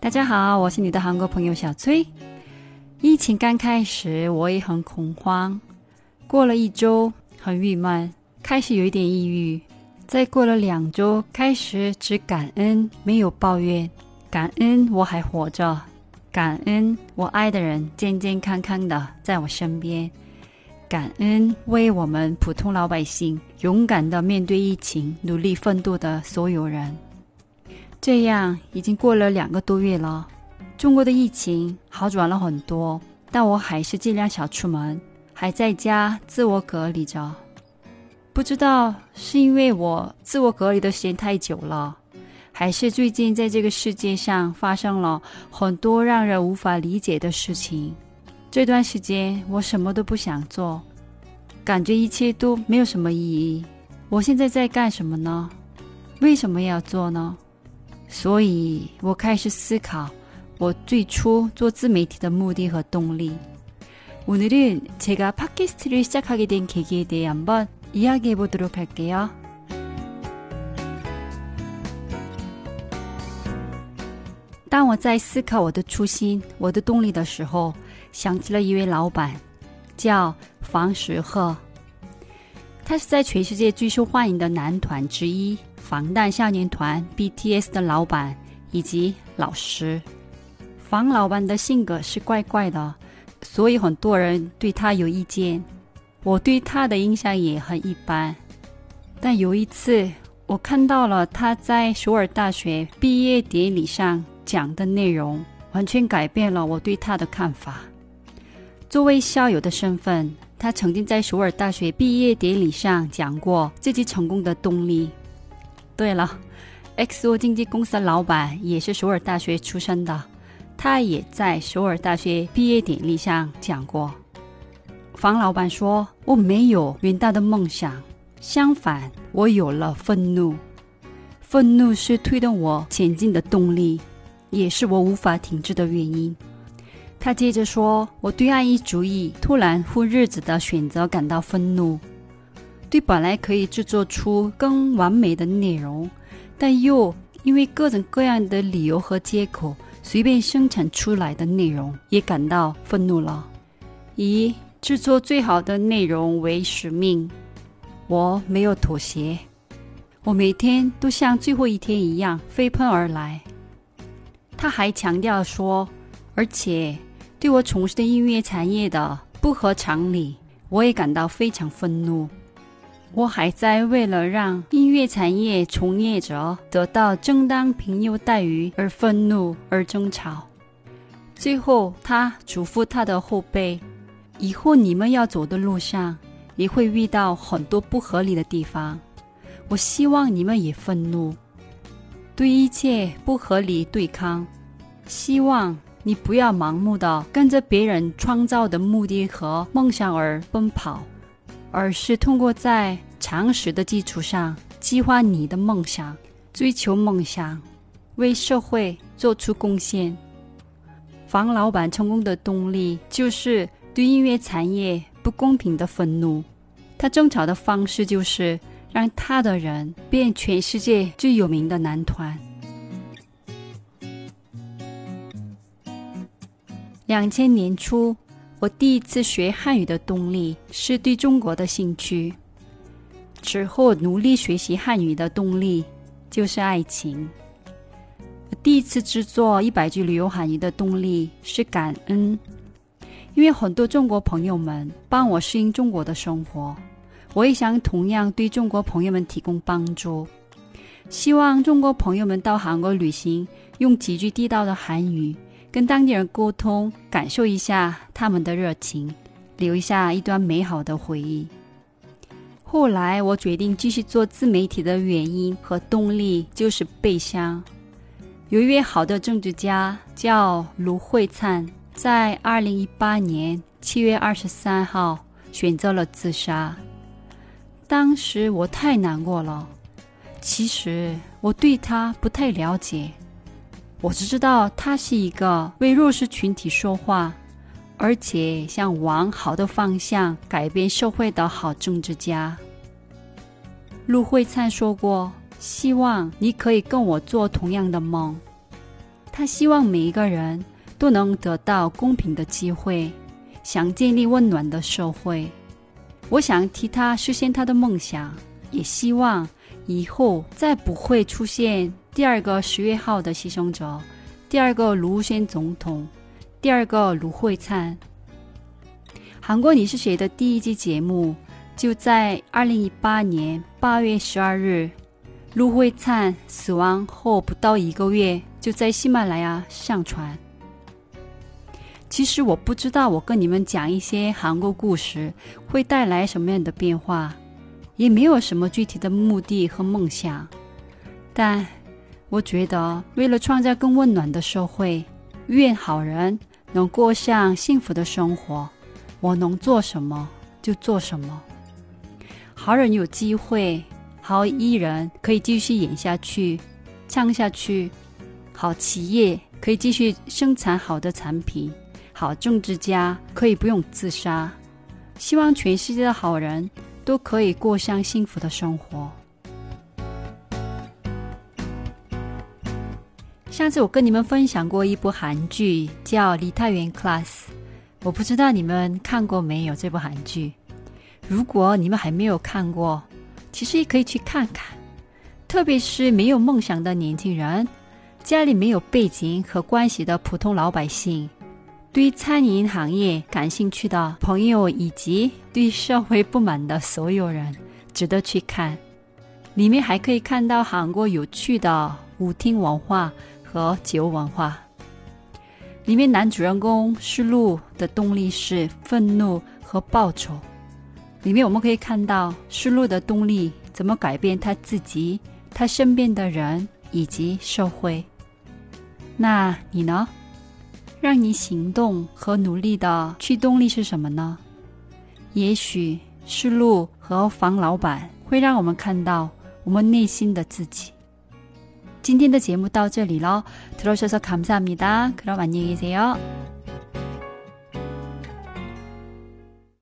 大家好，我是你的韩国朋友小崔。疫情刚开始，我也很恐慌。过了一周，很郁闷，开始有一点抑郁。再过了两周，开始只感恩，没有抱怨。感恩我还活着，感恩我爱的人健健康康的在我身边，感恩为我们普通老百姓勇敢的面对疫情、努力奋斗的所有人。这样已经过了两个多月了，中国的疫情好转了很多，但我还是尽量少出门，还在家自我隔离着。不知道是因为我自我隔离的时间太久了，还是最近在这个世界上发生了很多让人无法理解的事情。这段时间我什么都不想做，感觉一切都没有什么意义。我现在在干什么呢？为什么要做呢？所以我开始思考我最初做自媒体的目的和动力。오늘은제가팟캐스트를시작하게된계기에대해한번이야기해보도록할게요当我在思考我的初心、我的动力的时候，想起了一位老板，叫房石鹤。他是在全世界最受欢迎的男团之一。 防弹少年团 BTS 的老板以及老师，房老板的性格是怪怪的，所以很多人对他有意见。我对他的印象也很一般。但有一次，我看到了他在首尔大学毕业典礼上讲的内容，完全改变了我对他的看法。作为校友的身份，他曾经在首尔大学毕业典礼上讲过自己成功的动力。对了，XO 经纪公司的老板也是首尔大学出身的，他也在首尔大学毕业典礼上讲过。房老板说：“我没有远大的梦想，相反，我有了愤怒。愤怒是推动我前进的动力，也是我无法停滞的原因。”他接着说：“我对爱意主义、突然混日子的选择感到愤怒。”对本来可以制作出更完美的内容，但又因为各种各样的理由和借口随便生产出来的内容，也感到愤怒了。以制作最好的内容为使命，我没有妥协。我每天都像最后一天一样飞奔而来。他还强调说，而且对我从事的音乐产业的不合常理，我也感到非常愤怒。我还在为了让音乐产业从业者得到正当平优待遇而愤怒而争吵。最后，他嘱咐他的后辈：“以后你们要走的路上，也会遇到很多不合理的地方。我希望你们也愤怒，对一切不合理对抗。希望你不要盲目的跟着别人创造的目的和梦想而奔跑。”而是通过在常识的基础上激发你的梦想，追求梦想，为社会做出贡献。房老板成功的动力就是对音乐产业不公平的愤怒。他争吵的方式就是让他的人变全世界最有名的男团。两千年初。我第一次学汉语的动力是对中国的兴趣，之后努力学习汉语的动力就是爱情。第一次制作一百句旅游汉语的动力是感恩，因为很多中国朋友们帮我适应中国的生活，我也想同样对中国朋友们提供帮助。希望中国朋友们到韩国旅行，用几句地道的韩语。跟当地人沟通，感受一下他们的热情，留下一段美好的回忆。后来我决定继续做自媒体的原因和动力就是悲伤。有一位好的政治家叫卢慧灿，在二零一八年七月二十三号选择了自杀。当时我太难过了。其实我对他不太了解。我只知道他是一个为弱势群体说话，而且想往好的方向改变社会的好政治家。陆慧灿说过：“希望你可以跟我做同样的梦。”他希望每一个人都能得到公平的机会，想建立温暖的社会。我想替他实现他的梦想，也希望以后再不会出现第二个十月号的牺牲者，第二个卢先总统，第二个卢慧灿。韩国你是谁的第一季节目就在二零一八年八月十二日，卢慧灿死亡后不到一个月就在喜马拉雅上传。其实我不知道，我跟你们讲一些韩国故事会带来什么样的变化，也没有什么具体的目的和梦想。但我觉得，为了创造更温暖的社会，愿好人能过上幸福的生活，我能做什么就做什么。好人有机会，好艺人可以继续演下去、唱下去，好企业可以继续生产好的产品。好政治家可以不用自杀，希望全世界的好人都可以过上幸福的生活。上次我跟你们分享过一部韩剧，叫《梨泰院 Class》，我不知道你们看过没有这部韩剧。如果你们还没有看过，其实也可以去看看，特别是没有梦想的年轻人，家里没有背景和关系的普通老百姓。对餐饮行业感兴趣的朋友，以及对社会不满的所有人，值得去看。里面还可以看到韩国有趣的舞厅文化和酒文化。里面男主人公失路的动力是愤怒和报仇。里面我们可以看到失路的动力怎么改变他自己、他身边的人以及社会。那你呢？让你行动和努力的驱动力是什么呢？也许是路和房老板会让我们看到我们内心的自己。 今天的节目到这里了，들어주셔서감사합니다그럼안녕히계세요